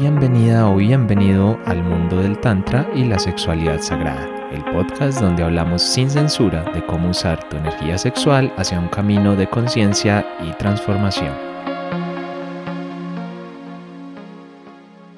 Bienvenida o bienvenido al mundo del Tantra y la sexualidad sagrada, el podcast donde hablamos sin censura de cómo usar tu energía sexual hacia un camino de conciencia y transformación.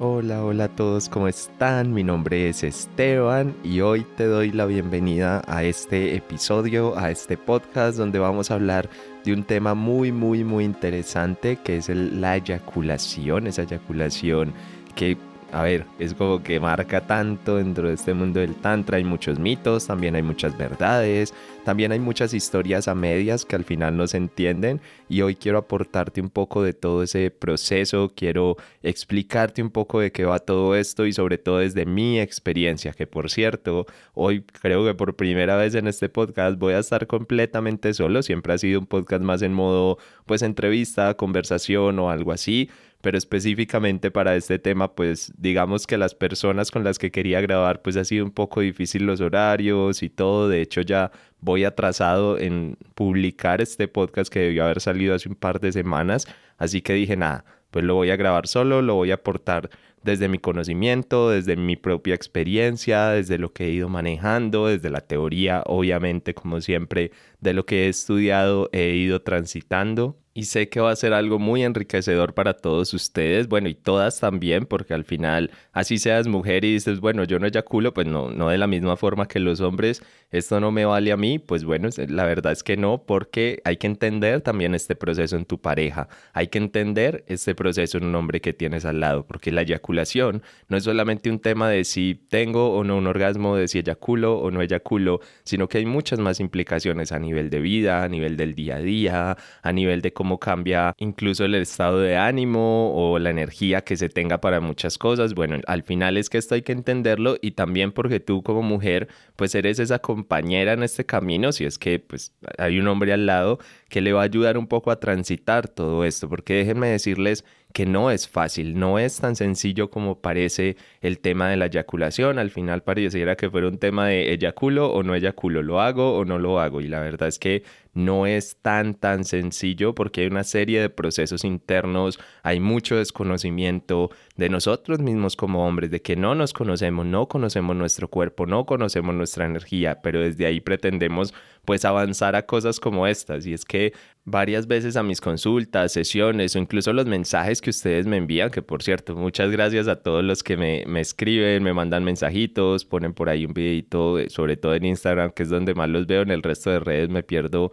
Hola, hola a todos, ¿cómo están? Mi nombre es Esteban y hoy te doy la bienvenida a este episodio, a este podcast donde vamos a hablar de un tema muy, muy, muy interesante que es la eyaculación, esa eyaculación que a ver, es como que marca tanto dentro de este mundo del tantra. Hay muchos mitos, también hay muchas verdades, también hay muchas historias a medias que al final no se entienden. Y hoy quiero aportarte un poco de todo ese proceso, quiero explicarte un poco de qué va todo esto y sobre todo desde mi experiencia, que por cierto, hoy creo que por primera vez en este podcast voy a estar completamente solo. Siempre ha sido un podcast más en modo, pues, entrevista, conversación o algo así pero específicamente para este tema, pues digamos que las personas con las que quería grabar, pues ha sido un poco difícil los horarios y todo. De hecho, ya voy atrasado en publicar este podcast que debió haber salido hace un par de semanas. Así que dije, nada, pues lo voy a grabar solo, lo voy a aportar desde mi conocimiento, desde mi propia experiencia, desde lo que he ido manejando, desde la teoría, obviamente, como siempre, de lo que he estudiado, he ido transitando y sé que va a ser algo muy enriquecedor para todos ustedes, bueno, y todas también, porque al final, así seas mujer y dices, bueno, yo no eyaculo, pues no, no de la misma forma que los hombres, esto no me vale a mí, pues bueno, la verdad es que no, porque hay que entender también este proceso en tu pareja, hay que entender este proceso en un hombre que tienes al lado, porque la eyaculación no es solamente un tema de si tengo o no un orgasmo, de si eyaculo o no eyaculo, sino que hay muchas más implicaciones a nivel de vida, a nivel del día a día, a nivel de cómo cambia incluso el estado de ánimo o la energía que se tenga para muchas cosas. Bueno, al final es que esto hay que entenderlo y también porque tú como mujer pues eres esa compañera en este camino, si es que pues hay un hombre al lado que le va a ayudar un poco a transitar todo esto, porque déjenme decirles que no es fácil, no es tan sencillo como parece el tema de la eyaculación. Al final pareciera que fuera un tema de eyaculo o no eyaculo, lo hago o no lo hago. Y la verdad es que no es tan tan sencillo porque hay una serie de procesos internos, hay mucho desconocimiento de nosotros mismos como hombres, de que no nos conocemos, no conocemos nuestro cuerpo, no conocemos nuestra energía, pero desde ahí pretendemos pues avanzar a cosas como estas. Y es que varias veces a mis consultas, sesiones o incluso los mensajes que ustedes me envían, que por cierto, muchas gracias a todos los que me, me escriben, me mandan mensajitos, ponen por ahí un videito, sobre todo en Instagram, que es donde más los veo, en el resto de redes me pierdo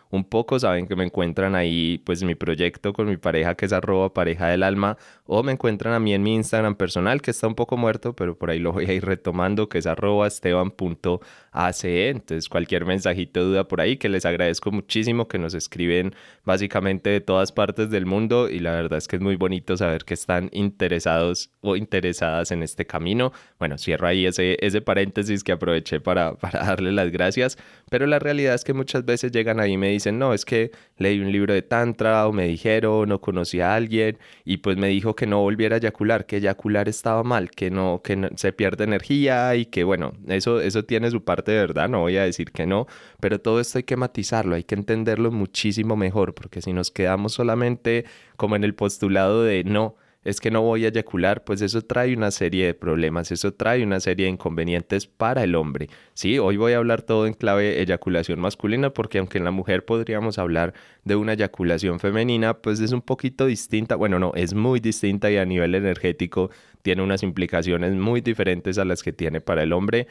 un poco, saben que me encuentran ahí pues mi proyecto con mi pareja que es arroba pareja del alma o me encuentran a mí en mi Instagram personal que está un poco muerto pero por ahí lo voy a ir retomando que es arroba esteban.ace entonces cualquier mensajito duda por ahí que les agradezco muchísimo que nos escriben básicamente de todas partes del mundo y la verdad es que es muy bonito saber que están interesados o interesadas en este camino. Bueno cierro ahí ese, ese paréntesis que aproveché para, para darle las gracias pero la realidad es que muchas veces llegan ahí y me dicen dicen, no, es que leí un libro de Tantra o me dijeron, o conocí a alguien y pues me dijo que no volviera a eyacular, que eyacular estaba mal, que no, que se pierde energía y que bueno, eso, eso tiene su parte de verdad, no voy a decir que no, pero todo esto hay que matizarlo, hay que entenderlo muchísimo mejor, porque si nos quedamos solamente como en el postulado de no, es que no voy a eyacular, pues eso trae una serie de problemas, eso trae una serie de inconvenientes para el hombre. Sí, hoy voy a hablar todo en clave eyaculación masculina porque aunque en la mujer podríamos hablar de una eyaculación femenina, pues es un poquito distinta, bueno, no, es muy distinta y a nivel energético tiene unas implicaciones muy diferentes a las que tiene para el hombre.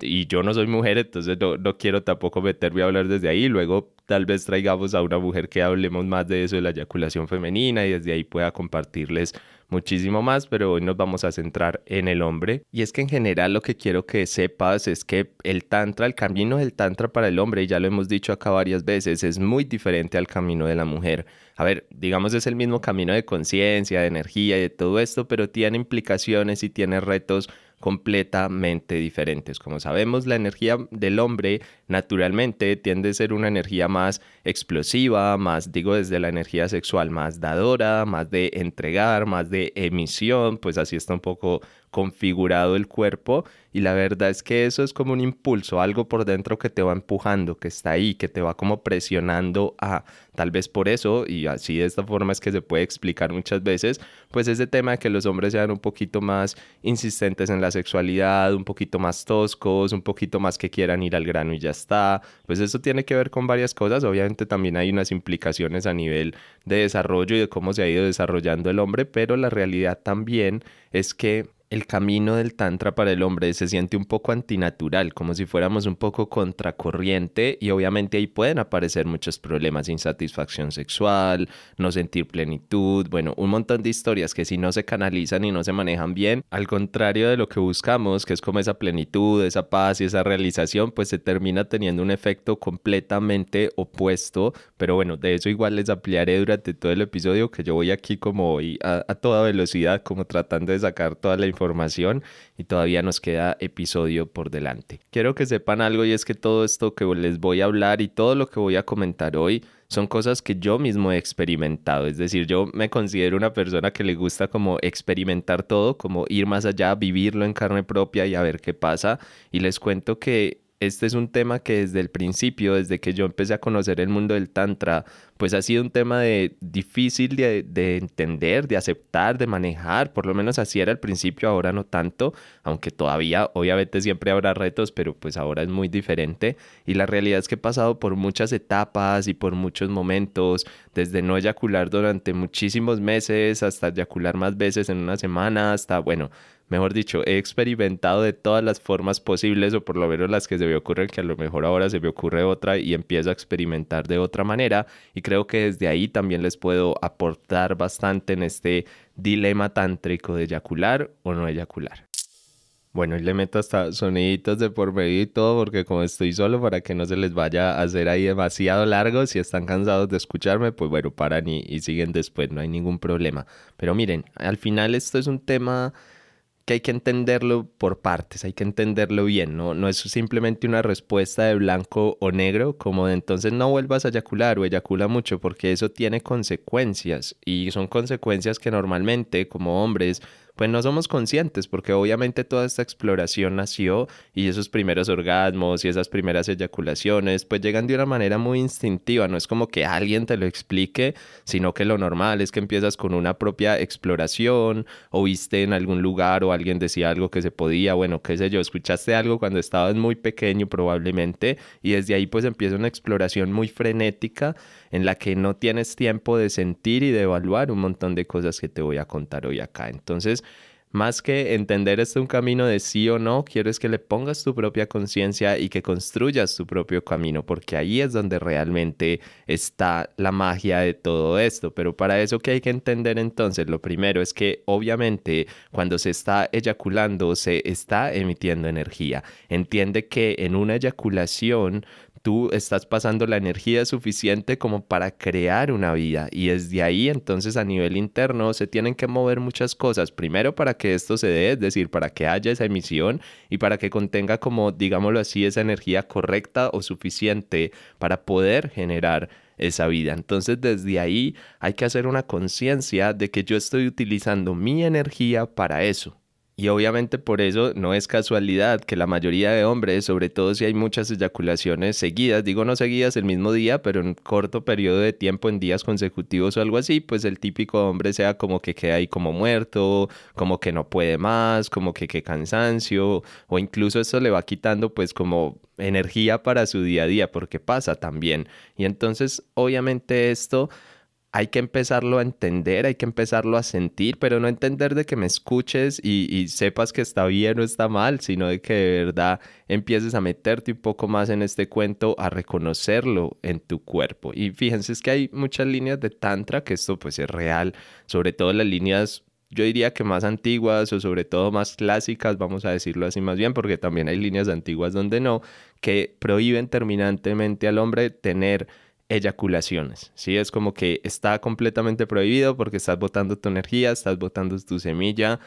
Y yo no soy mujer, entonces no, no quiero tampoco meterme a hablar desde ahí. Luego tal vez traigamos a una mujer que hablemos más de eso, de la eyaculación femenina, y desde ahí pueda compartirles muchísimo más, pero hoy nos vamos a centrar en el hombre. Y es que en general lo que quiero que sepas es que el tantra, el camino del tantra para el hombre, y ya lo hemos dicho acá varias veces, es muy diferente al camino de la mujer. A ver, digamos es el mismo camino de conciencia, de energía y de todo esto, pero tiene implicaciones y tiene retos completamente diferentes. Como sabemos, la energía del hombre naturalmente tiende a ser una energía más explosiva, más, digo, desde la energía sexual, más dadora, más de entregar, más de emisión, pues así está un poco configurado el cuerpo y la verdad es que eso es como un impulso, algo por dentro que te va empujando, que está ahí, que te va como presionando a tal vez por eso, y así de esta forma es que se puede explicar muchas veces, pues ese tema de que los hombres sean un poquito más insistentes en la sexualidad, un poquito más toscos, un poquito más que quieran ir al grano y ya está, pues eso tiene que ver con varias cosas, obviamente también hay unas implicaciones a nivel de desarrollo y de cómo se ha ido desarrollando el hombre, pero la realidad también es que el camino del tantra para el hombre se siente un poco antinatural, como si fuéramos un poco contracorriente y obviamente ahí pueden aparecer muchos problemas, insatisfacción sexual, no sentir plenitud, bueno, un montón de historias que si no se canalizan y no se manejan bien, al contrario de lo que buscamos, que es como esa plenitud, esa paz y esa realización, pues se termina teniendo un efecto completamente opuesto, pero bueno, de eso igual les ampliaré durante todo el episodio que yo voy aquí como hoy a, toda velocidad, como tratando de sacar toda la información y todavía nos queda episodio por delante. Quiero que sepan algo y es que todo esto que les voy a hablar y todo lo que voy a comentar hoy son cosas que yo mismo he experimentado. Es decir, yo me considero una persona que le gusta como experimentar todo, como ir más allá, vivirlo en carne propia y a ver qué pasa. Y les cuento que este es un tema que desde el principio, desde que yo empecé a conocer el mundo del Tantra, pues ha sido un tema de, difícil de, de, entender, de aceptar, de manejar, por lo menos así era al principio, ahora no tanto, aunque todavía obviamente siempre habrá retos, pero pues ahora es muy diferente. Y la realidad es que he pasado por muchas etapas y por muchos momentos, desde no eyacular durante muchísimos meses hasta eyacular más veces en una semana, hasta, bueno, mejor dicho, he experimentado de todas las formas posibles, o por lo menos las que se me ocurren, que a lo mejor ahora se me ocurre otra y empiezo a experimentar de otra manera. Y que desde ahí también les puedo aportar bastante en este dilema tántrico de eyacular o no eyacular. Bueno, y le meto hasta soniditos de por medio y todo, porque como estoy solo, para que no se les vaya a hacer ahí demasiado largo, si están cansados de escucharme, pues bueno, paran y, y siguen después, no hay ningún problema. Pero miren, al final esto es un tema que hay que entenderlo por partes, hay que entenderlo bien, ¿no? no es simplemente una respuesta de blanco o negro, como de entonces no vuelvas a eyacular o eyacula mucho, porque eso tiene consecuencias y son consecuencias que normalmente como hombres pues no somos conscientes porque obviamente toda esta exploración nació y esos primeros orgasmos y esas primeras eyaculaciones pues llegan de una manera muy instintiva, no es como que alguien te lo explique, sino que lo normal es que empiezas con una propia exploración o viste en algún lugar o alguien decía algo que se podía, bueno, qué sé yo, escuchaste algo cuando estabas muy pequeño probablemente y desde ahí pues empieza una exploración muy frenética en la que no tienes tiempo de sentir y de evaluar un montón de cosas que te voy a contar hoy acá. Entonces, más que entender esto un camino de sí o no, quiero es que le pongas tu propia conciencia y que construyas tu propio camino, porque ahí es donde realmente está la magia de todo esto. Pero para eso que hay que entender entonces, lo primero es que obviamente cuando se está eyaculando se está emitiendo energía. Entiende que en una eyaculación tú estás pasando la energía suficiente como para crear una vida y desde ahí entonces a nivel interno se tienen que mover muchas cosas. Primero para que esto se dé, es decir, para que haya esa emisión y para que contenga como, digámoslo así, esa energía correcta o suficiente para poder generar esa vida. Entonces desde ahí hay que hacer una conciencia de que yo estoy utilizando mi energía para eso. Y obviamente por eso no es casualidad que la mayoría de hombres, sobre todo si hay muchas eyaculaciones seguidas, digo no seguidas el mismo día, pero en corto periodo de tiempo, en días consecutivos o algo así, pues el típico hombre sea como que queda ahí como muerto, como que no puede más, como que qué cansancio, o incluso eso le va quitando pues como energía para su día a día, porque pasa también. Y entonces obviamente esto hay que empezarlo a entender, hay que empezarlo a sentir, pero no entender de que me escuches y, sepas que está bien o está mal, sino de que de verdad empieces a meterte un poco más en este cuento, a reconocerlo en tu cuerpo. Y fíjense, es que hay muchas líneas de tantra, que esto pues es real, sobre todo las líneas yo diría que más antiguas o sobre todo más clásicas, vamos a decirlo así más bien, porque también hay líneas antiguas donde no, que prohíben terminantemente al hombre tener eyaculaciones, ¿sí? Es como que está completamente prohibido porque estás botando tu energía, estás botando tu semilla.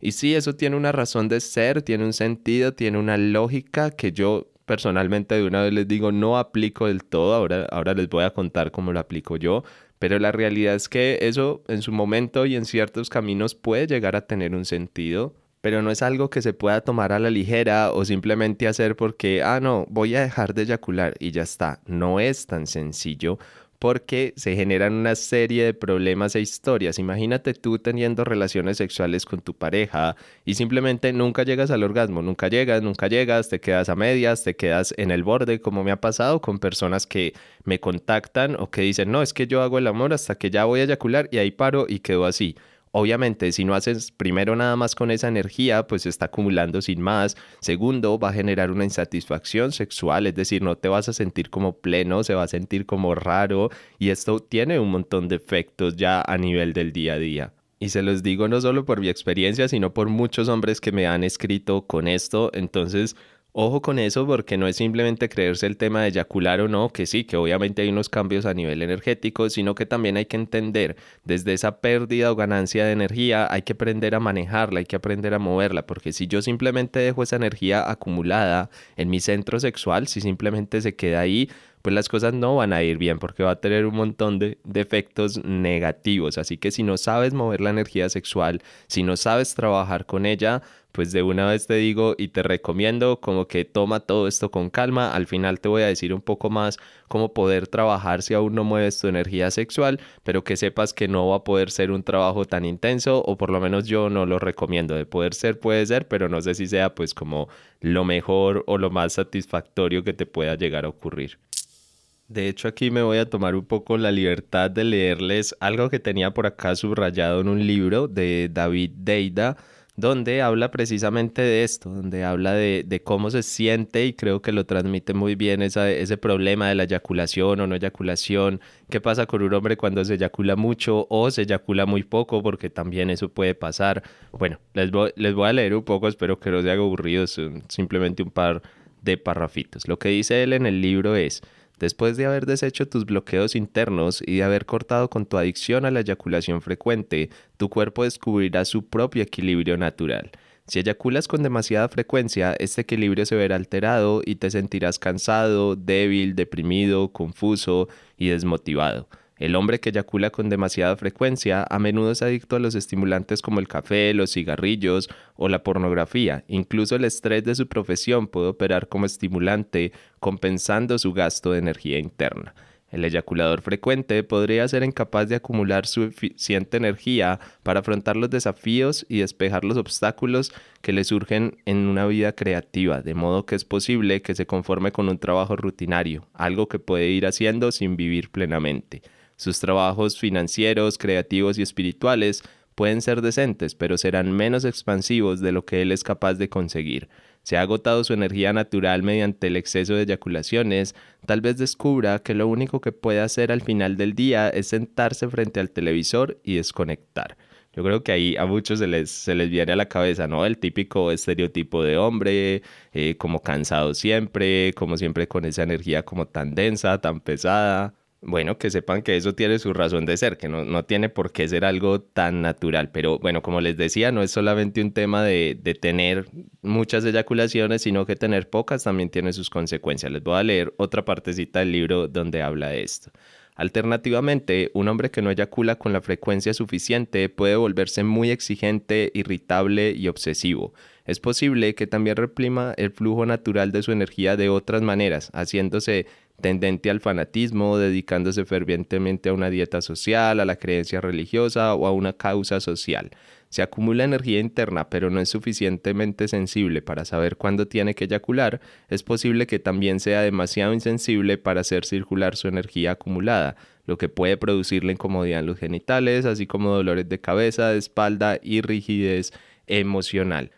Y sí, eso tiene una razón de ser, tiene un sentido, tiene una lógica que yo personalmente de una vez les digo no aplico del todo, ahora, ahora les voy a contar cómo lo aplico yo, pero la realidad es que eso en su momento y en ciertos caminos puede llegar a tener un sentido pero no es algo que se pueda tomar a la ligera o simplemente hacer porque, ah, no, voy a dejar de eyacular y ya está. No es tan sencillo porque se generan una serie de problemas e historias. Imagínate tú teniendo relaciones sexuales con tu pareja y simplemente nunca llegas al orgasmo, nunca llegas, nunca llegas, te quedas a medias, te quedas en el borde, como me ha pasado con personas que me contactan o que dicen, no, es que yo hago el amor hasta que ya voy a eyacular y ahí paro y quedo así. Obviamente, si no haces primero nada más con esa energía, pues se está acumulando sin más. Segundo, va a generar una insatisfacción sexual, es decir, no te vas a sentir como pleno, se va a sentir como raro y esto tiene un montón de efectos ya a nivel del día a día. Y se los digo no solo por mi experiencia, sino por muchos hombres que me han escrito con esto. Entonces, Ojo con eso porque no es simplemente creerse el tema de eyacular o no, que sí, que obviamente hay unos cambios a nivel energético, sino que también hay que entender desde esa pérdida o ganancia de energía, hay que aprender a manejarla, hay que aprender a moverla, porque si yo simplemente dejo esa energía acumulada en mi centro sexual, si simplemente se queda ahí, pues las cosas no van a ir bien porque va a tener un montón de, efectos negativos. Así que si no sabes mover la energía sexual, si no sabes trabajar con ella, pues de una vez te digo y te recomiendo como que toma todo esto con calma. Al final te voy a decir un poco más cómo poder trabajar si aún no mueves tu energía sexual, pero que sepas que no va a poder ser un trabajo tan intenso o por lo menos yo no lo recomiendo. De poder ser puede ser, pero no sé si sea pues como lo mejor o lo más satisfactorio que te pueda llegar a ocurrir. De hecho, aquí me voy a tomar un poco la libertad de leerles algo que tenía por acá subrayado en un libro de David Deida, donde habla precisamente de esto, donde habla de, cómo se siente y creo que lo transmite muy bien ese problema de la eyaculación o no eyaculación, qué pasa con un hombre cuando se eyacula mucho o se eyacula muy poco, porque también eso puede pasar. Bueno, les voy, les voy a leer un poco, espero que no se haga aburrido, simplemente un par de parrafitos. Lo que dice él en el libro es... Después de haber deshecho tus bloqueos internos y de haber cortado con tu adicción a la eyaculación frecuente, tu cuerpo descubrirá su propio equilibrio natural. Si eyaculas con demasiada frecuencia, este equilibrio se verá alterado y te sentirás cansado, débil, deprimido, confuso y desmotivado. El hombre que eyacula con demasiada frecuencia a menudo es adicto a los estimulantes como el café, los cigarrillos o la pornografía. Incluso el estrés de su profesión puede operar como estimulante, compensando su gasto de energía interna. El eyaculador frecuente podría ser incapaz de acumular suficiente energía para afrontar los desafíos y despejar los obstáculos que le surgen en una vida creativa, de modo que es posible que se conforme con un trabajo rutinario, algo que puede ir haciendo sin vivir plenamente. Sus trabajos financieros, creativos y espirituales pueden ser decentes, pero serán menos expansivos de lo que él es capaz de conseguir. Se ha agotado su energía natural mediante el exceso de eyaculaciones, tal vez descubra que lo único que puede hacer al final del día es sentarse frente al televisor y desconectar. Yo creo que ahí a muchos se les, se les viene a la cabeza, ¿no? El típico estereotipo de hombre, eh, como cansado siempre, como siempre con esa energía como tan densa, tan pesada bueno, que sepan que eso tiene su razón de ser, que no, no, tiene por qué ser algo tan natural. Pero bueno, como les decía, no es solamente un tema de, de, tener muchas eyaculaciones, sino que tener pocas también tiene sus consecuencias. Les voy a leer otra partecita del libro donde habla de esto. Alternativamente, un hombre que no eyacula con la frecuencia suficiente puede volverse muy exigente, irritable y obsesivo. Es posible que también reprima el flujo natural de su energía de otras maneras, haciéndose tendente al fanatismo, dedicándose fervientemente a una dieta social, a la creencia religiosa o a una causa social. Se acumula energía interna, pero no es suficientemente sensible para saber cuándo tiene que eyacular, es posible que también sea demasiado insensible para hacer circular su energía acumulada, lo que puede producirle incomodidad en los genitales, así como dolores de cabeza, de espalda y rigidez emocional.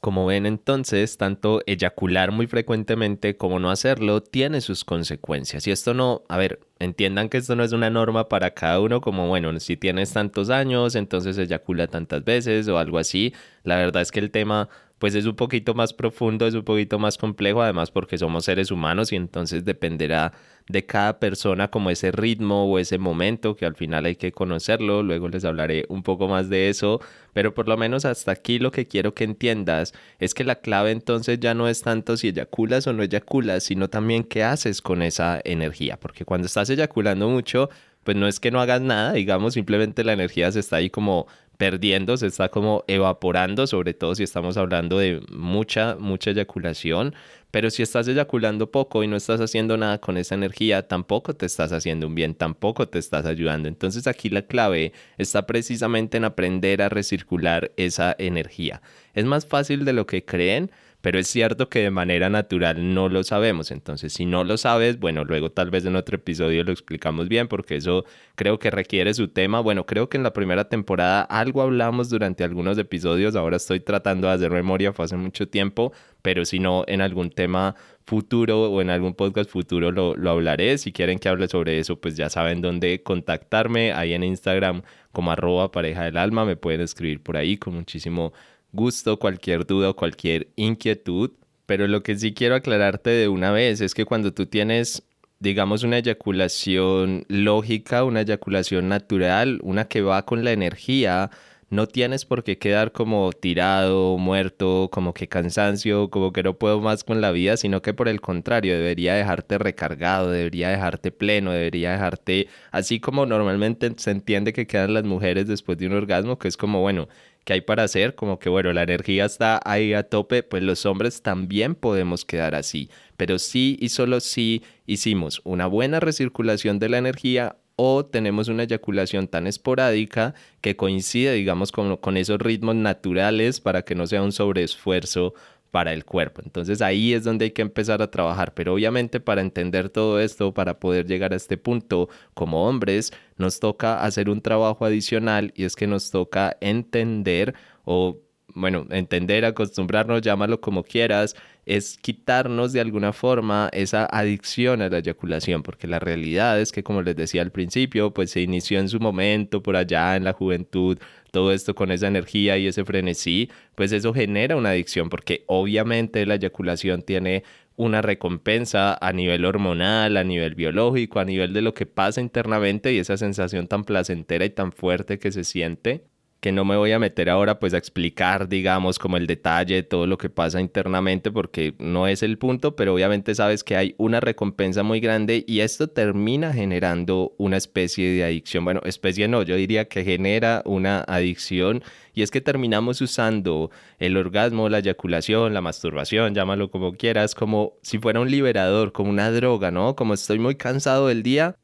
Como ven entonces, tanto eyacular muy frecuentemente como no hacerlo tiene sus consecuencias. Y esto no, a ver, entiendan que esto no es una norma para cada uno, como bueno, si tienes tantos años, entonces eyacula tantas veces o algo así. La verdad es que el tema pues es un poquito más profundo, es un poquito más complejo, además porque somos seres humanos y entonces dependerá de cada persona como ese ritmo o ese momento que al final hay que conocerlo, luego les hablaré un poco más de eso, pero por lo menos hasta aquí lo que quiero que entiendas es que la clave entonces ya no es tanto si eyaculas o no eyaculas, sino también qué haces con esa energía, porque cuando estás eyaculando mucho, pues no es que no hagas nada, digamos, simplemente la energía se está ahí como perdiendo, se está como evaporando, sobre todo si estamos hablando de mucha, mucha eyaculación. Pero si estás eyaculando poco y no estás haciendo nada con esa energía, tampoco te estás haciendo un bien, tampoco te estás ayudando. Entonces aquí la clave está precisamente en aprender a recircular esa energía. Es más fácil de lo que creen, pero es cierto que de manera natural no lo sabemos. Entonces, si no lo sabes, bueno, luego tal vez en otro episodio lo explicamos bien, porque eso creo que requiere su tema. Bueno, creo que en la primera temporada algo hablamos durante algunos episodios, ahora estoy tratando de hacer memoria, fue hace mucho tiempo, pero si no, en algún tema futuro o en algún podcast futuro lo, lo hablaré. Si quieren que hable sobre eso, pues ya saben dónde contactarme, ahí en Instagram como arroba pareja del alma, me pueden escribir por ahí con muchísimo gusto, cualquier duda o cualquier inquietud. Pero lo que sí quiero aclararte de una vez es que cuando tú tienes, digamos, una eyaculación lógica, una eyaculación natural, una que va con la energía, no tienes por qué quedar como tirado, muerto, como que cansancio, como que no puedo más con la vida, sino que por el contrario, debería dejarte recargado, debería dejarte pleno, debería dejarte así como normalmente se entiende que quedan las mujeres después de un orgasmo, que es como, bueno, ¿qué hay para hacer? Como que, bueno, la energía está ahí a tope, pues los hombres también podemos quedar así, pero sí y solo si hicimos una buena recirculación de la energía, o tenemos una eyaculación tan esporádica que coincide, digamos, con, con esos ritmos naturales para que no sea un sobreesfuerzo para el cuerpo. Entonces ahí es donde hay que empezar a trabajar, pero obviamente para entender todo esto, para poder llegar a este punto como hombres, nos toca hacer un trabajo adicional y es que nos toca entender o bueno, entender, acostumbrarnos, llámalo como quieras, es quitarnos de alguna forma esa adicción a la eyaculación, porque la realidad es que, como les decía al principio, pues se inició en su momento, por allá en la juventud, todo esto con esa energía y ese frenesí, pues eso genera una adicción, porque obviamente la eyaculación tiene una recompensa a nivel hormonal, a nivel biológico, a nivel de lo que pasa internamente y esa sensación tan placentera y tan fuerte que se siente que no me voy a meter ahora pues a explicar, digamos, como el detalle de todo lo que pasa internamente porque no es el punto, pero obviamente sabes que hay una recompensa muy grande y esto termina generando una especie de adicción. Bueno, especie no, yo diría que genera una adicción y es que terminamos usando el orgasmo, la eyaculación, la masturbación, llámalo como quieras, como si fuera un liberador, como una droga, ¿no? Como estoy muy cansado del día,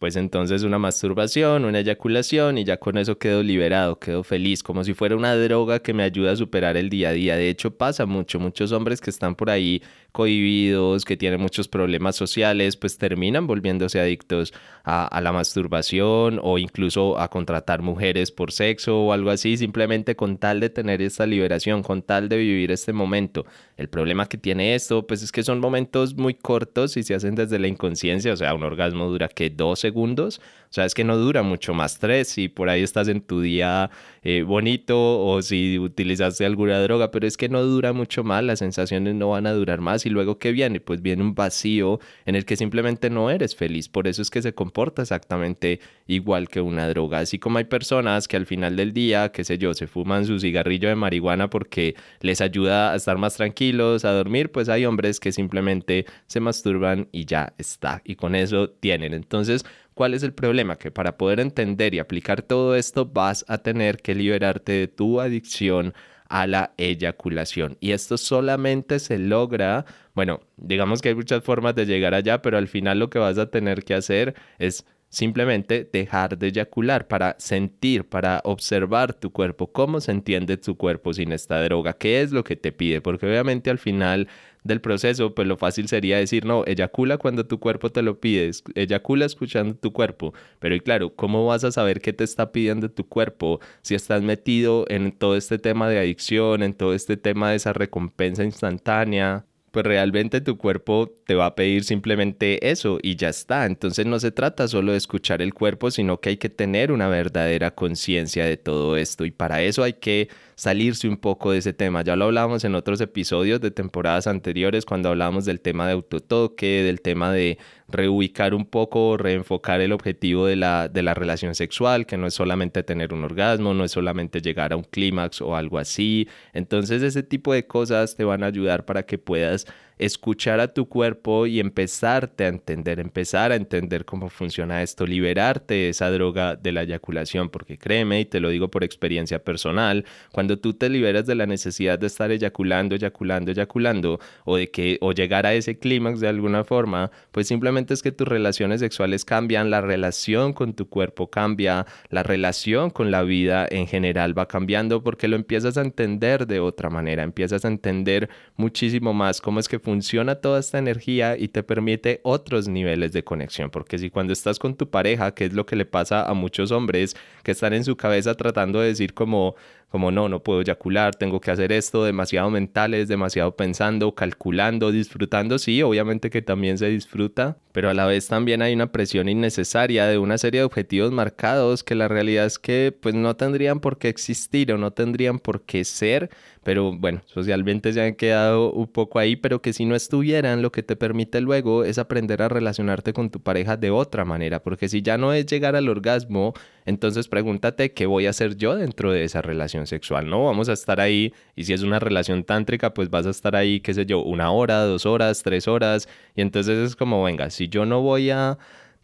pues entonces una masturbación, una eyaculación y ya con eso quedo liberado, quedo feliz, como si fuera una droga que me ayuda a superar el día a día. De hecho pasa mucho, muchos hombres que están por ahí cohibidos, que tienen muchos problemas sociales, pues terminan volviéndose adictos a, la masturbación o incluso a contratar mujeres por sexo o algo así, simplemente con tal de tener esta liberación, con tal de vivir este momento. El problema que tiene esto, pues es que son momentos muy cortos y se hacen desde la inconsciencia, o sea, un orgasmo dura que 12 segundos. O sea, es que no dura mucho más tres y por ahí estás en tu día eh, bonito o si utilizaste alguna droga, pero es que no dura mucho más, las sensaciones no van a durar más y luego ¿qué viene? Pues viene un vacío en el que simplemente no eres feliz. Por eso es que se comporta exactamente igual que una droga. Así como hay personas que al final del día, qué sé yo, se fuman su cigarrillo de marihuana porque les ayuda a estar más tranquilos, a dormir, pues hay hombres que simplemente se masturban y ya está. Y con eso tienen. Entonces, ¿Cuál es el problema? Que para poder entender y aplicar todo esto vas a tener que liberarte de tu adicción a la eyaculación. Y esto solamente se logra, bueno, digamos que hay muchas formas de llegar allá, pero al final lo que vas a tener que hacer es simplemente dejar de eyacular para sentir, para observar tu cuerpo, cómo se entiende tu cuerpo sin esta droga, qué es lo que te pide, porque obviamente al final del proceso, pues lo fácil sería decir, no, eyacula cuando tu cuerpo te lo pide, eyacula escuchando tu cuerpo. Pero y claro, ¿cómo vas a saber qué te está pidiendo tu cuerpo si estás metido en todo este tema de adicción, en todo este tema de esa recompensa instantánea? Pues realmente tu cuerpo te va a pedir simplemente eso y ya está. Entonces no se trata solo de escuchar el cuerpo, sino que hay que tener una verdadera conciencia de todo esto y para eso hay que salirse un poco de ese tema. Ya lo hablábamos en otros episodios de temporadas anteriores cuando hablábamos del tema de autotoque, del tema de reubicar un poco, reenfocar el objetivo de la, de la relación sexual, que no es solamente tener un orgasmo, no es solamente llegar a un clímax o algo así. Entonces ese tipo de cosas te van a ayudar para que puedas escuchar a tu cuerpo y empezarte a entender, empezar a entender cómo funciona esto, liberarte de esa droga de la eyaculación, porque créeme, y te lo digo por experiencia personal, cuando tú te liberas de la necesidad de estar eyaculando, eyaculando, eyaculando, o de que, o llegar a ese clímax de alguna forma, pues simplemente es que tus relaciones sexuales cambian, la relación con tu cuerpo cambia, la relación con la vida en general va cambiando porque lo empiezas a entender de otra manera, empiezas a entender muchísimo más cómo es que funciona toda esta energía y te permite otros niveles de conexión, porque si cuando estás con tu pareja, que es lo que le pasa a muchos hombres que están en su cabeza tratando de decir como como no, no puedo eyacular, tengo que hacer esto, demasiado mentales, demasiado pensando, calculando, disfrutando, sí, obviamente que también se disfruta, pero a la vez también hay una presión innecesaria de una serie de objetivos marcados que la realidad es que pues no tendrían por qué existir o no tendrían por qué ser, pero bueno, socialmente se han quedado un poco ahí, pero que si no estuvieran, lo que te permite luego es aprender a relacionarte con tu pareja de otra manera, porque si ya no es llegar al orgasmo, entonces pregúntate qué voy a hacer yo dentro de esa relación sexual, ¿no? Vamos a estar ahí y si es una relación tántrica, pues vas a estar ahí, qué sé yo, una hora, dos horas, tres horas, y entonces es como, venga, si yo no voy a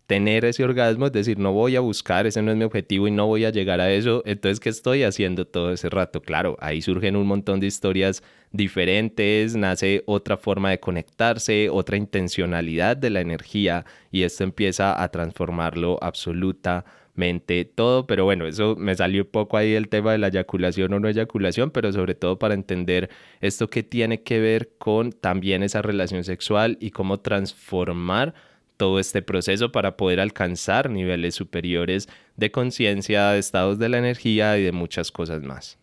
tener ese orgasmo, es decir, no voy a buscar, ese no es mi objetivo y no voy a llegar a eso, entonces, ¿qué estoy haciendo todo ese rato? Claro, ahí surgen un montón de historias diferentes, nace otra forma de conectarse, otra intencionalidad de la energía y esto empieza a transformarlo absolutamente todo, pero bueno, eso me salió un poco ahí el tema de la eyaculación o no eyaculación, pero sobre todo para entender esto que tiene que ver con también esa relación sexual y cómo transformar todo este proceso para poder alcanzar niveles superiores de conciencia, de estados de la energía y de muchas cosas más.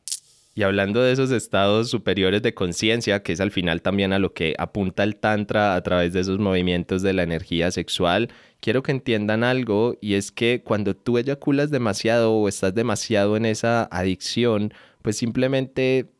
Y hablando de esos estados superiores de conciencia, que es al final también a lo que apunta el Tantra a través de esos movimientos de la energía sexual, quiero que entiendan algo y es que cuando tú eyaculas demasiado o estás demasiado en esa adicción, pues simplemente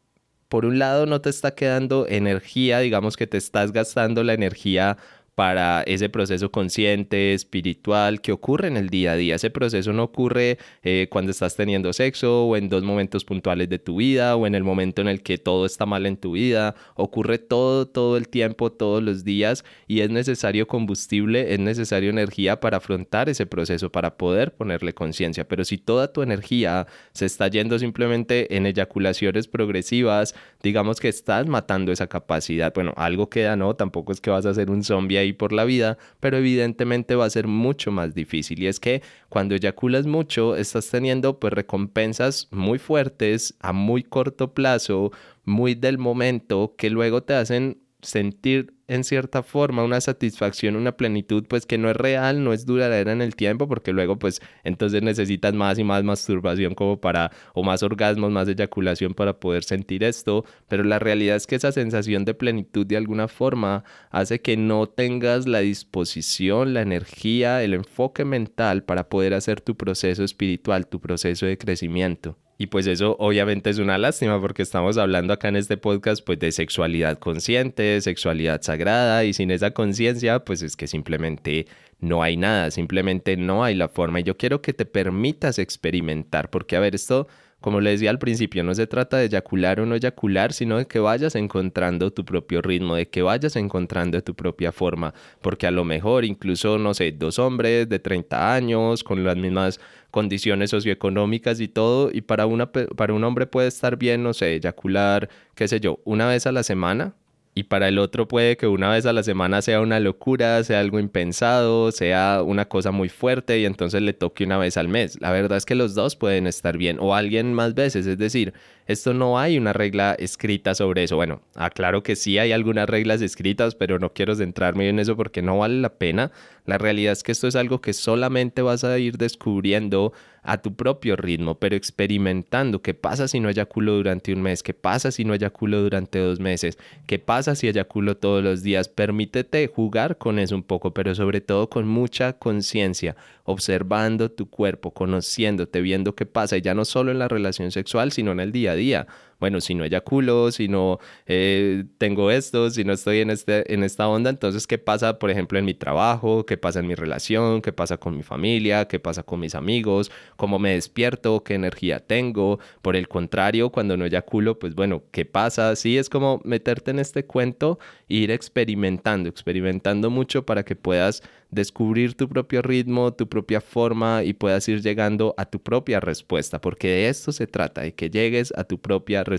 por un lado no te está quedando energía, digamos que te estás gastando la energía para ese proceso consciente, espiritual que ocurre en el día a día. Ese proceso no ocurre eh, cuando estás teniendo sexo o en dos momentos puntuales de tu vida o en el momento en el que todo está mal en tu vida. Ocurre todo, todo el tiempo, todos los días y es necesario combustible, es necesario energía para afrontar ese proceso, para poder ponerle conciencia. Pero si toda tu energía se está yendo simplemente en eyaculaciones progresivas, digamos que estás matando esa capacidad. Bueno, algo queda, ¿no? Tampoco es que vas a ser un zombie ahí por la vida, pero evidentemente va a ser mucho más difícil. Y es que cuando eyaculas mucho, estás teniendo pues recompensas muy fuertes a muy corto plazo, muy del momento, que luego te hacen sentir en cierta forma una satisfacción, una plenitud, pues que no es real, no es duradera en el tiempo, porque luego pues entonces necesitas más y más masturbación como para, o más orgasmos, más eyaculación para poder sentir esto, pero la realidad es que esa sensación de plenitud de alguna forma hace que no tengas la disposición, la energía, el enfoque mental para poder hacer tu proceso espiritual, tu proceso de crecimiento. Y pues eso obviamente es una lástima porque estamos hablando acá en este podcast pues de sexualidad consciente, sexualidad sagrada y sin esa conciencia pues es que simplemente no hay nada, simplemente no hay la forma. Y yo quiero que te permitas experimentar porque a ver, esto como le decía al principio, no se trata de eyacular o no eyacular, sino de que vayas encontrando tu propio ritmo, de que vayas encontrando tu propia forma, porque a lo mejor incluso, no sé, dos hombres de 30 años con las mismas condiciones socioeconómicas y todo, y para, una, para un hombre puede estar bien, no sé, eyacular, qué sé yo, una vez a la semana, y para el otro puede que una vez a la semana sea una locura, sea algo impensado, sea una cosa muy fuerte y entonces le toque una vez al mes. La verdad es que los dos pueden estar bien o alguien más veces, es decir, esto no hay una regla escrita sobre eso. Bueno, aclaro que sí hay algunas reglas escritas, pero no quiero centrarme en eso porque no vale la pena. La realidad es que esto es algo que solamente vas a ir descubriendo a tu propio ritmo, pero experimentando qué pasa si no eyaculo durante un mes, qué pasa si no eyaculo durante dos meses, qué pasa si eyaculo todos los días. Permítete jugar con eso un poco, pero sobre todo con mucha conciencia, observando tu cuerpo, conociéndote, viendo qué pasa, y ya no solo en la relación sexual, sino en el día día bueno, si no eyaculo, si no eh, tengo esto, si no estoy en, este, en esta onda, entonces, ¿qué pasa, por ejemplo, en mi trabajo? ¿Qué pasa en mi relación? ¿Qué pasa con mi familia? ¿Qué pasa con mis amigos? cómo me despierto, qué energía tengo. Por el contrario, cuando no eyaculo, pues bueno, ¿qué pasa? Sí, es como meterte en este cuento e ir experimentando, experimentando mucho para que puedas descubrir tu propio ritmo, tu propia forma y puedas ir llegando a tu propia respuesta, porque de esto se trata, de que llegues a tu propia respuesta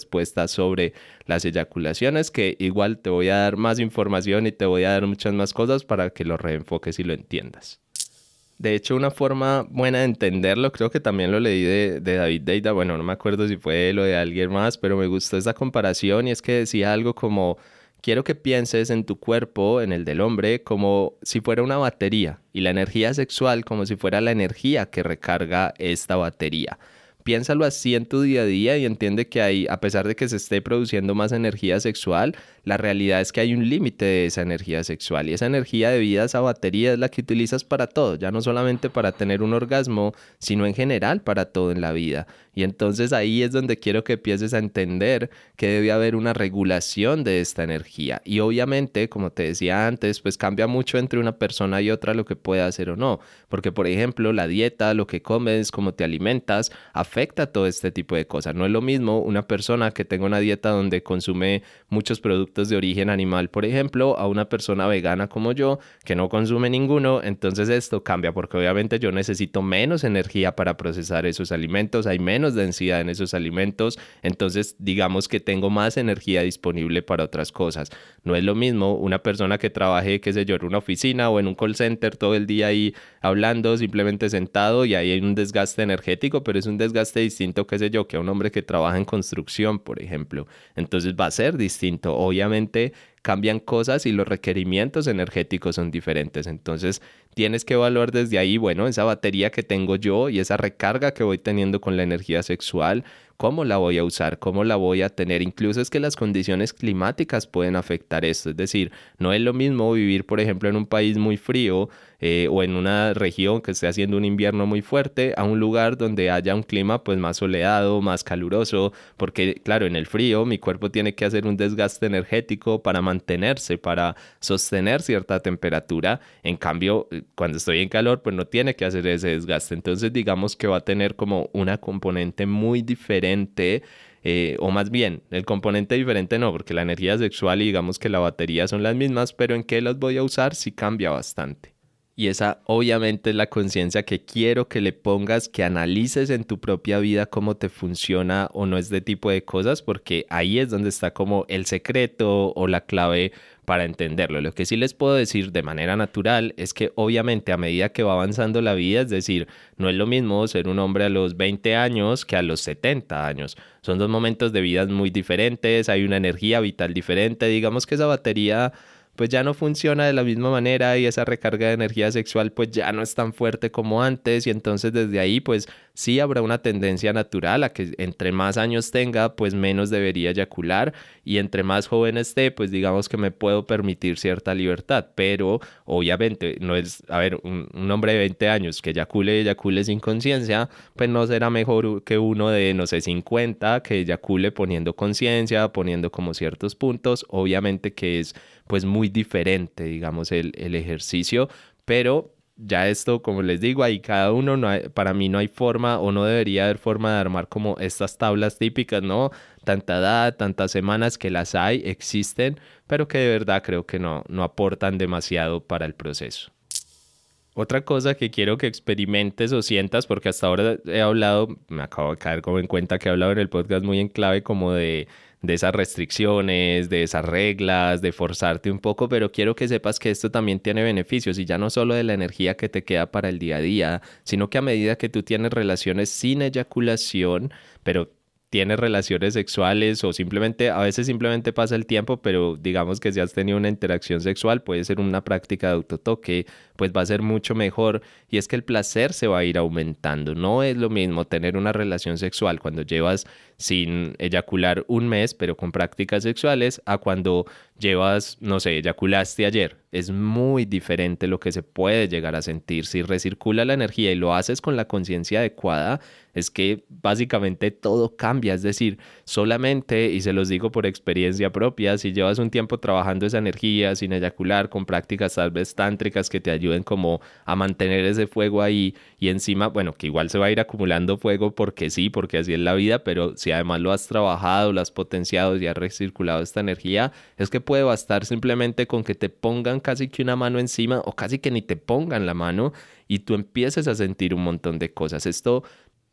sobre las eyaculaciones, que igual te voy a dar más información y te voy a dar muchas más cosas para que lo reenfoques y lo entiendas. De hecho, una forma buena de entenderlo, creo que también lo leí de, de, David Deida, bueno, no me acuerdo si fue él o de alguien más, pero me gustó esa comparación y es que decía algo como quiero que pienses en tu cuerpo, en el del hombre, como si fuera una batería y la energía sexual como si fuera la energía que recarga esta batería piénsalo así en tu día a día y entiende que hay, a pesar de que se esté produciendo más energía sexual, la realidad es que hay un límite de esa energía sexual y esa energía de vida, esa batería es la que utilizas para todo, ya no solamente para tener un orgasmo, sino en general para todo en la vida. Y entonces ahí es donde quiero que empieces a entender que debe haber una regulación de esta energía. Y obviamente, como te decía antes, pues cambia mucho entre una persona y otra lo que puede hacer o no. Porque, por ejemplo, la dieta, lo que comes, cómo te alimentas, afecta todo este tipo de cosas. No es lo mismo una persona que tenga una dieta donde consume muchos productos de origen animal, por ejemplo, a una persona vegana como yo que no consume ninguno. Entonces esto cambia porque obviamente yo necesito menos energía para procesar esos alimentos, hay menos densidad en esos alimentos, entonces digamos que tengo más energía disponible para otras cosas. No es lo mismo una persona que trabaje, qué sé yo, en una oficina o en un call center todo el día ahí hablando, simplemente sentado y ahí hay un desgaste energético, pero es un desgaste distinto, qué sé yo, que a un hombre que trabaja en construcción, por ejemplo. Entonces va a ser distinto. Obviamente cambian cosas y los requerimientos energéticos son diferentes. Entonces tienes que evaluar desde ahí, bueno, esa batería que tengo yo y esa recarga que voy teniendo con la energía sexual, cómo la voy a usar, cómo la voy a tener. Incluso es que las condiciones climáticas pueden afectar esto. Es decir, no es lo mismo vivir, por ejemplo, en un país muy frío eh, o en una región que esté haciendo un invierno muy fuerte a un lugar donde haya un clima pues más soleado, más caluroso, porque claro, en el frío mi cuerpo tiene que hacer un desgaste energético para mantenerse, para sostener cierta temperatura. En cambio, eh, cuando estoy en calor pues no tiene que hacer ese desgaste. Entonces digamos que va a tener como una componente muy diferente. Eh, o más bien, el componente diferente no, porque la energía sexual y digamos que la batería son las mismas, pero en qué las voy a usar sí cambia bastante. Y esa obviamente es la conciencia que quiero que le pongas, que analices en tu propia vida cómo te funciona o no este tipo de cosas, porque ahí es donde está como el secreto o la clave para entenderlo. Lo que sí les puedo decir de manera natural es que obviamente a medida que va avanzando la vida, es decir, no es lo mismo ser un hombre a los 20 años que a los 70 años. Son dos momentos de vida muy diferentes, hay una energía vital diferente, digamos que esa batería pues ya no funciona de la misma manera y esa recarga de energía sexual pues ya no es tan fuerte como antes. Y entonces desde ahí pues sí habrá una tendencia natural a que entre más años tenga pues menos debería eyacular. Y entre más joven esté pues digamos que me puedo permitir cierta libertad. Pero obviamente no es a ver un, hombre de 20 años que eyacule eyacule sin conciencia pues no será mejor que uno de no sé 50 que eyacule poniendo conciencia poniendo como ciertos puntos. Obviamente que es pues muy diferente, digamos, el, ejercicio, pero ya esto, como les digo, ahí cada uno, no para mí no hay forma o no debería haber forma de armar como estas tablas típicas, ¿no? Tanta edad, tantas semanas que las hay, existen, pero que de verdad creo que no, no aportan demasiado para el proceso. Otra cosa que quiero que experimentes o sientas, porque hasta ahora he hablado, me acabo de caer como en cuenta que he hablado en el podcast muy en clave como de de esas restricciones, de esas reglas, de forzarte un poco, pero quiero que sepas que esto también tiene beneficios y ya no solo de la energía que te queda para el día a día, sino que a medida que tú tienes relaciones sin eyaculación, pero tienes relaciones sexuales o simplemente, a veces simplemente pasa el tiempo, pero digamos que si has tenido una interacción sexual, puede ser una práctica de autotoque, pues va a ser mucho mejor y es que el placer se va a ir aumentando. No es lo mismo tener una relación sexual cuando llevas sin eyacular un mes, pero con prácticas sexuales, a cuando llevas, no sé, eyaculaste ayer. Es muy diferente lo que se puede llegar a sentir. Si recircula la energía y lo haces con la conciencia adecuada, es que básicamente todo cambia. Es decir, solamente, y se los digo por experiencia propia, si llevas un tiempo trabajando esa energía sin eyacular, con prácticas tal vez tántricas que te ayuden como a mantener ese fuego ahí y encima, bueno, que igual se va a ir acumulando fuego porque sí, porque así es la vida, pero si además lo has trabajado, lo has potenciado y has recirculado esta energía, es que puede bastar simplemente con que te pongan casi que una mano encima o casi que ni te pongan la mano y tú empieces a sentir un montón de cosas. Esto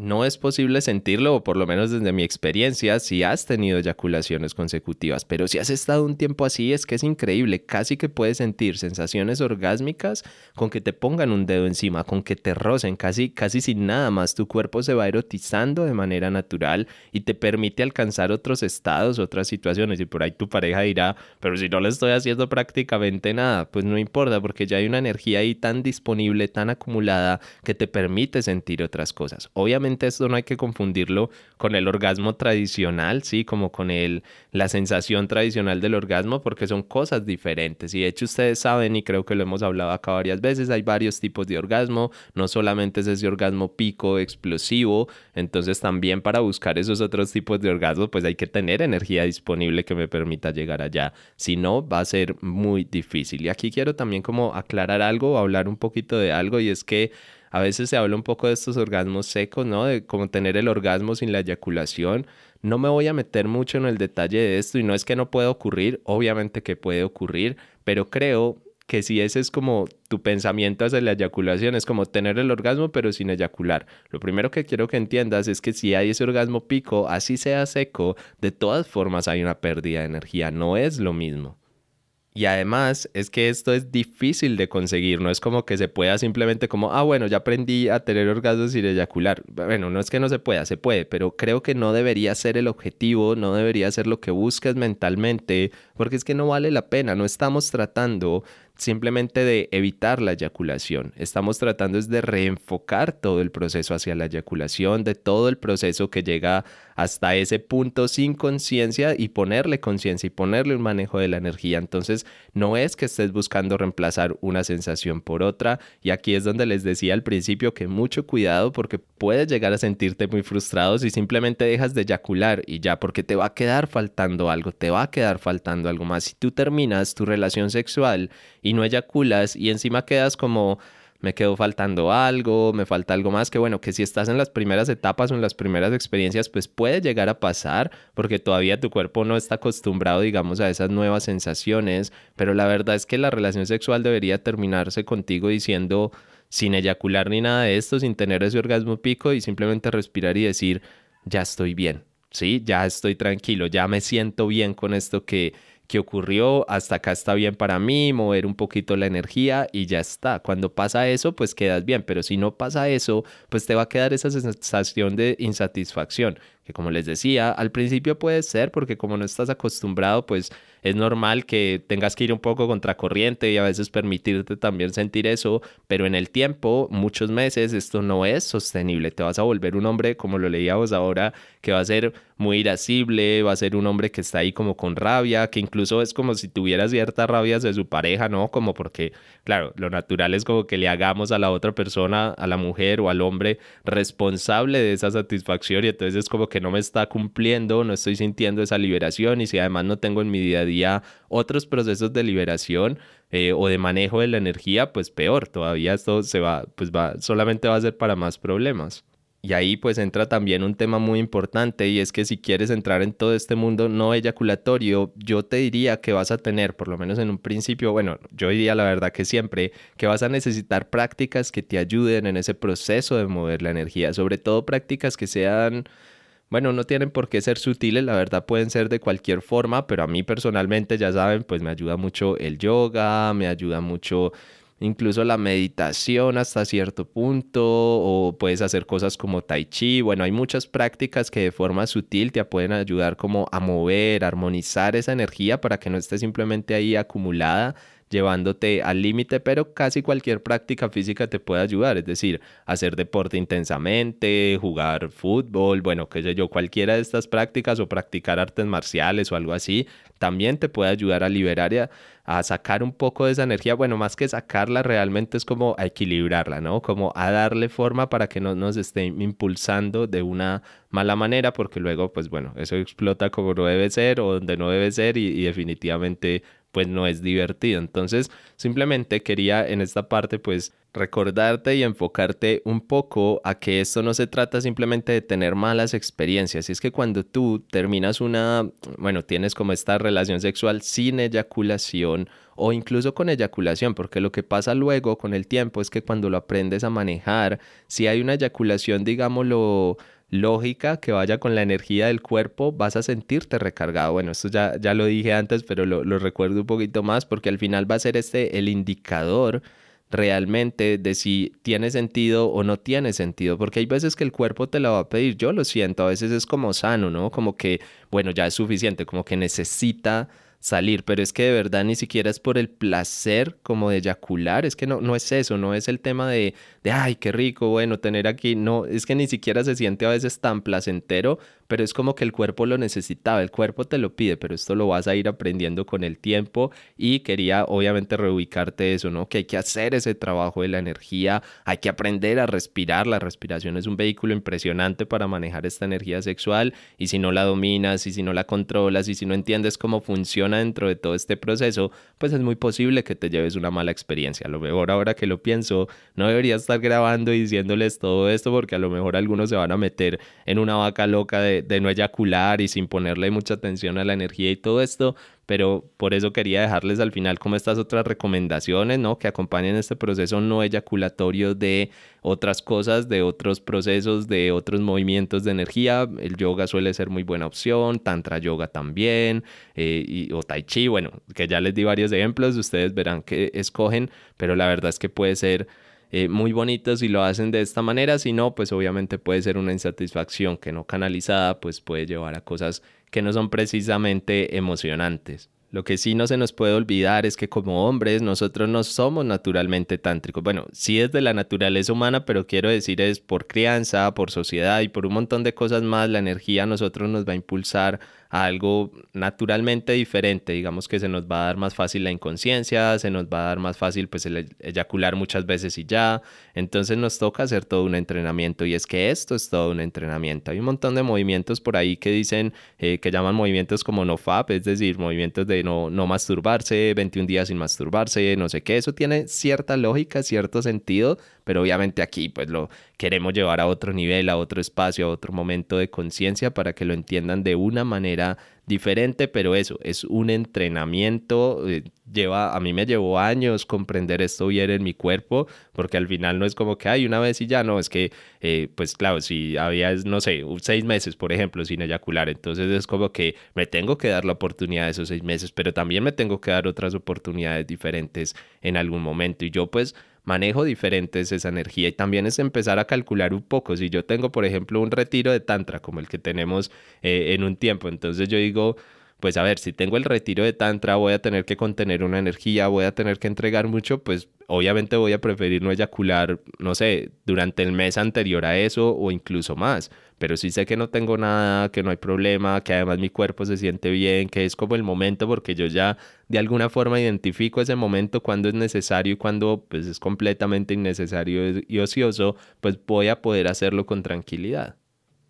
no es posible sentirlo, o por lo menos desde mi experiencia, si has tenido eyaculaciones consecutivas, pero si has estado un tiempo así, es que es increíble, casi que puedes sentir sensaciones orgásmicas con que te pongan un dedo encima, con que te rocen, casi, casi sin nada más, tu cuerpo se va erotizando de manera natural y te permite alcanzar otros estados, otras situaciones, y por ahí tu pareja dirá, pero si no le estoy haciendo prácticamente nada, pues no importa, porque ya hay una energía ahí tan disponible, tan acumulada, que te permite sentir otras cosas. Obviamente, esto no hay que confundirlo con el orgasmo tradicional, ¿sí? Como con el, la sensación tradicional del orgasmo, porque son cosas diferentes. Y de hecho ustedes saben, y creo que lo hemos hablado acá varias veces, hay varios tipos de orgasmo, no solamente es ese orgasmo pico explosivo, entonces también para buscar esos otros tipos de orgasmo, pues hay que tener energía disponible que me permita llegar allá. Si no, va a ser muy difícil. Y aquí quiero también como aclarar algo, hablar un poquito de algo, y es que a veces se habla un poco de estos orgasmos secos, ¿no? De cómo tener el orgasmo sin la eyaculación. No me voy a meter mucho en el detalle de esto y no es que no pueda ocurrir, obviamente que puede ocurrir, pero creo que si ese es como tu pensamiento hacia la eyaculación, es como tener el orgasmo pero sin eyacular. Lo primero que quiero que entiendas es que si hay ese orgasmo pico, así sea seco, de todas formas hay una pérdida de energía, no es lo mismo. Y además es que esto es difícil de conseguir, no es como que se pueda simplemente como, ah, bueno, ya aprendí a tener orgasmos sin eyacular. Bueno, no es que no se pueda, se puede, pero creo que no debería ser el objetivo, no debería ser lo que buscas mentalmente, porque es que no vale la pena, no estamos tratando simplemente de evitar la eyaculación. Estamos tratando es de reenfocar todo el proceso hacia la eyaculación, de todo el proceso que llega hasta ese punto sin conciencia y ponerle conciencia y ponerle un manejo de la energía. Entonces, no es que estés buscando reemplazar una sensación por otra. Y aquí es donde les decía al principio que mucho cuidado porque puedes llegar a sentirte muy frustrado si simplemente dejas de eyacular y ya, porque te va a quedar faltando algo, te va a quedar faltando algo más. Si tú terminas tu relación sexual y no eyaculas y encima quedas como me quedó faltando algo, me falta algo más, que bueno, que si estás en las primeras etapas o en las primeras experiencias, pues puede llegar a pasar porque todavía tu cuerpo no está acostumbrado, digamos, a esas nuevas sensaciones, pero la verdad es que la relación sexual debería terminarse contigo diciendo sin eyacular ni nada de esto, sin tener ese orgasmo pico y simplemente respirar y decir, ya estoy bien, ¿sí? Ya estoy tranquilo, ya me siento bien con esto que que ocurrió, hasta acá está bien para mí, mover un poquito la energía y ya está. Cuando pasa eso, pues quedas bien, pero si no pasa eso, pues te va a quedar esa sensación de insatisfacción, que como les decía, al principio puede ser porque como no estás acostumbrado, pues es normal que tengas que ir un poco contracorriente y a veces permitirte también sentir eso, pero en el tiempo, muchos meses, esto no es sostenible. Te vas a volver un hombre, como lo leíamos ahora, que va a ser muy irascible, va a ser un hombre que está ahí como con rabia, que incluso es como si tuviera ciertas rabias de su pareja, ¿no? Como porque, claro, lo natural es como que le hagamos a la otra persona, a la mujer o al hombre, responsable de esa satisfacción y entonces es como que no me está cumpliendo, no estoy sintiendo esa liberación y si además no tengo en mi día a día otros procesos de liberación eh, o de manejo de la energía, pues peor, todavía esto se va, pues va, solamente va a ser para más problemas. Y ahí pues entra también un tema muy importante y es que si quieres entrar en todo este mundo no eyaculatorio, yo te diría que vas a tener, por lo menos en un principio, bueno, yo diría la verdad que siempre, que vas a necesitar prácticas que te ayuden en ese proceso de mover la energía, sobre todo prácticas que sean bueno, no tienen por qué ser sutiles, la verdad pueden ser de cualquier forma, pero a mí personalmente, ya saben, pues me ayuda mucho el yoga, me ayuda mucho incluso la meditación hasta cierto punto, o puedes hacer cosas como tai chi. Bueno, hay muchas prácticas que de forma sutil te pueden ayudar como a mover, armonizar esa energía para que no esté simplemente ahí acumulada llevándote al límite, pero casi cualquier práctica física te puede ayudar, es decir, hacer deporte intensamente, jugar fútbol, bueno, qué sé yo, cualquiera de estas prácticas o practicar artes marciales o algo así, también te puede ayudar a liberar y a, sacar un poco de esa energía. Bueno, más que sacarla, realmente es como a equilibrarla, ¿no? Como a darle forma para que no nos esté impulsando de una mala manera, porque luego, pues bueno, eso explota como no debe ser o donde no debe ser y, y definitivamente pues no es divertido. Entonces, simplemente quería en esta parte pues recordarte y enfocarte un poco a que esto no se trata simplemente de tener malas experiencias. Y es que cuando tú terminas una, bueno, tienes como esta relación sexual sin eyaculación o incluso con eyaculación, porque lo que pasa luego con el tiempo es que cuando lo aprendes a manejar, si hay una eyaculación, digámoslo, lógica que vaya con la energía del cuerpo, vas a sentirte recargado. Bueno, esto ya, ya lo dije antes, pero lo, lo recuerdo un poquito más porque al final va a ser este el indicador realmente de si tiene sentido o no tiene sentido, porque hay veces que el cuerpo te lo va a pedir, yo lo siento, a veces es como sano, ¿no? Como que, bueno, ya es suficiente, como que necesita salir, pero es que de verdad ni siquiera es por el placer como de eyacular, es que no, no es eso, no es el tema de, de, ay, qué rico, bueno, tener aquí, no, es que ni siquiera se siente a veces tan placentero pero es como que el cuerpo lo necesitaba, el cuerpo te lo pide, pero esto lo vas a ir aprendiendo con el tiempo y quería obviamente reubicarte eso, ¿no? Que hay que hacer ese trabajo de la energía, hay que aprender a respirar, la respiración es un vehículo impresionante para manejar esta energía sexual y si no la dominas y si no la controlas y si no entiendes cómo funciona dentro de todo este proceso, pues es muy posible que te lleves una mala experiencia. A lo mejor ahora que lo pienso, no debería estar grabando y diciéndoles todo esto porque a lo mejor algunos se van a meter en una vaca loca de de, no eyacular y sin ponerle mucha atención a la energía y todo esto, pero por eso quería dejarles al final como estas otras recomendaciones, ¿no? Que acompañen este proceso no eyaculatorio de otras cosas, de otros procesos, de otros movimientos de energía. El yoga suele ser muy buena opción, tantra yoga también, eh, y, o tai chi, bueno, que ya les di varios ejemplos, ustedes verán que escogen, pero la verdad es que puede ser eh, muy bonitos si lo hacen de esta manera, si no, pues obviamente puede ser una insatisfacción que no canalizada, pues puede llevar a cosas que no son precisamente emocionantes. Lo que sí no se nos puede olvidar es que como hombres nosotros no somos naturalmente tántricos. Bueno, sí es de la naturaleza humana, pero quiero decir es por crianza, por sociedad y por un montón de cosas más, la energía a nosotros nos va a impulsar algo naturalmente diferente, digamos que se nos va a dar más fácil la inconsciencia, se nos va a dar más fácil pues el eyacular muchas veces y ya, entonces nos toca hacer todo un entrenamiento y es que esto es todo un entrenamiento, hay un montón de movimientos por ahí que dicen, eh, que llaman movimientos como NoFap, es decir, movimientos de no, no masturbarse, 21 días sin masturbarse, no sé qué, eso tiene cierta lógica, cierto sentido, pero obviamente aquí pues lo queremos llevar a otro nivel, a otro espacio, a otro momento de conciencia para que lo entiendan de una manera diferente, pero eso es un entrenamiento, eh, lleva, a mí me llevó años comprender esto bien en mi cuerpo, porque al final no es como que hay una vez y ya, no, es que, eh, pues claro, si había, no sé, seis meses, por ejemplo, sin eyacular, entonces es como que me tengo que dar la oportunidad de esos seis meses, pero también me tengo que dar otras oportunidades diferentes en algún momento, y yo pues manejo diferentes esa energía y también es empezar a calcular un poco. Si yo tengo, por ejemplo, un retiro de tantra como el que tenemos eh, en un tiempo, entonces yo digo, pues a ver, si tengo el retiro de tantra, voy a tener que contener una energía, voy a tener que entregar mucho, pues obviamente voy a preferir no eyacular, no sé, durante el mes anterior a eso o incluso más. Pero si sé que no tengo nada, que no hay problema, que además mi cuerpo se siente bien, que es como el momento porque yo ya de alguna forma identifico ese momento cuando es necesario y cuando pues es completamente innecesario y ocioso, pues voy a poder hacerlo con tranquilidad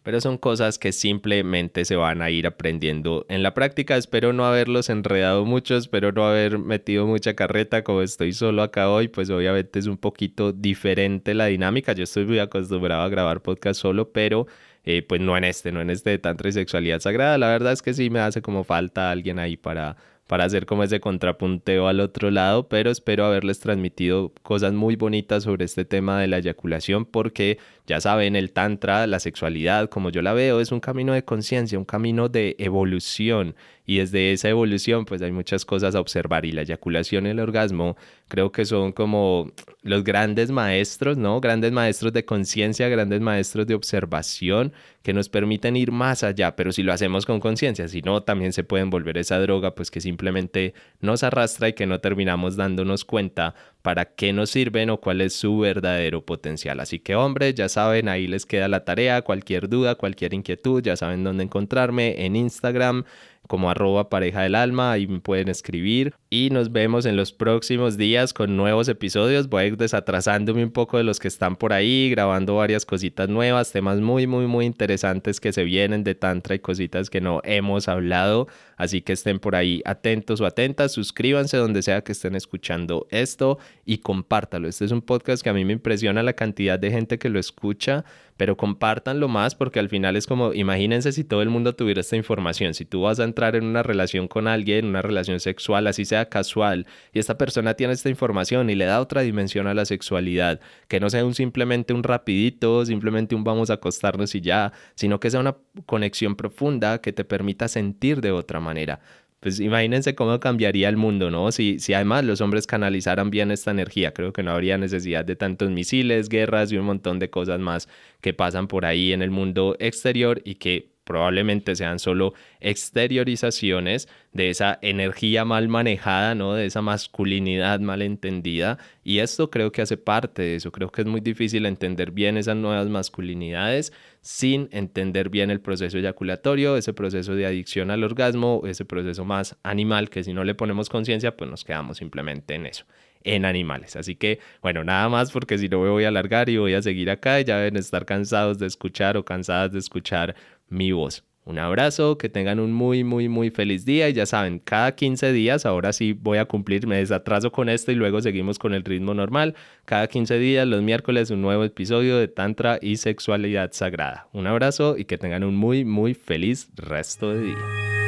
pero son cosas que simplemente se van a ir aprendiendo en la práctica. Espero no haberlos enredado mucho, espero no haber metido mucha carreta como estoy solo acá hoy, pues obviamente es un poquito diferente la dinámica. Yo estoy muy acostumbrado a grabar podcast solo, pero eh, pues no en este, no en este de tantra y sexualidad sagrada. La verdad es que sí me hace como falta alguien ahí para para hacer como ese contrapunteo al otro lado, pero espero haberles transmitido cosas muy bonitas sobre este tema de la eyaculación porque ya saben, el tantra, la sexualidad, como yo la veo, es un camino de conciencia, un camino de evolución. Y desde esa evolución pues hay muchas cosas a observar. Y la eyaculación y el orgasmo creo que son como los grandes maestros, ¿no? Grandes maestros de conciencia, grandes maestros de observación que nos permiten ir más allá, pero si lo hacemos con conciencia, si no, también se pueden volver esa droga, pues que simplemente nos arrastra y que no terminamos dándonos cuenta para qué nos sirven o cuál es su verdadero potencial. Así que hombre, ya saben, ahí les queda la tarea, cualquier duda, cualquier inquietud, ya saben dónde encontrarme en Instagram como arroba pareja del alma, ahí pueden escribir y nos vemos en los próximos días con nuevos episodios. Voy a ir desatrasándome un poco de los que están por ahí, grabando varias cositas nuevas, temas muy, muy, muy interesantes que se vienen de Tantra y cositas que no hemos hablado. Así que estén por ahí atentos o atentas, suscríbanse donde sea que estén escuchando esto y compártalo. Este es un podcast que a mí me impresiona la cantidad de gente que lo escucha, pero compártanlo más porque al final es como, imagínense si todo el mundo tuviera esta información, si tú vas a entrar en una relación con alguien, una relación sexual, así sea casual, y esta persona tiene esta información y le da otra dimensión a la sexualidad, que no sea un simplemente un rapidito, simplemente un vamos a acostarnos y ya, sino que sea una conexión profunda que te permita sentir de otra manera pues imagínense cómo cambiaría el mundo, ¿no? Si, si además los hombres canalizaran bien esta energía, creo que no habría necesidad de tantos misiles, guerras y un montón de cosas más que pasan por ahí en el mundo exterior y que probablemente sean solo exteriorizaciones de esa energía mal manejada, ¿no? De esa masculinidad mal entendida. Y esto creo que hace parte de eso. Creo que es muy difícil entender bien esas nuevas masculinidades sin entender bien el proceso eyaculatorio, ese proceso de adicción al orgasmo, ese proceso más animal que si no le ponemos conciencia, pues nos quedamos simplemente en eso en animales. Así que, bueno, nada más porque si no me voy a alargar y voy a seguir acá ya deben estar cansados de escuchar o cansadas de escuchar mi voz. Un abrazo, que tengan un muy, muy, muy feliz día y ya saben, cada 15 días, ahora sí voy a cumplir, me desatraso con esto y luego seguimos con el ritmo normal. Cada 15 días, los miércoles, un nuevo episodio de Tantra y Sexualidad Sagrada. Un abrazo y que tengan un muy, muy feliz resto de día.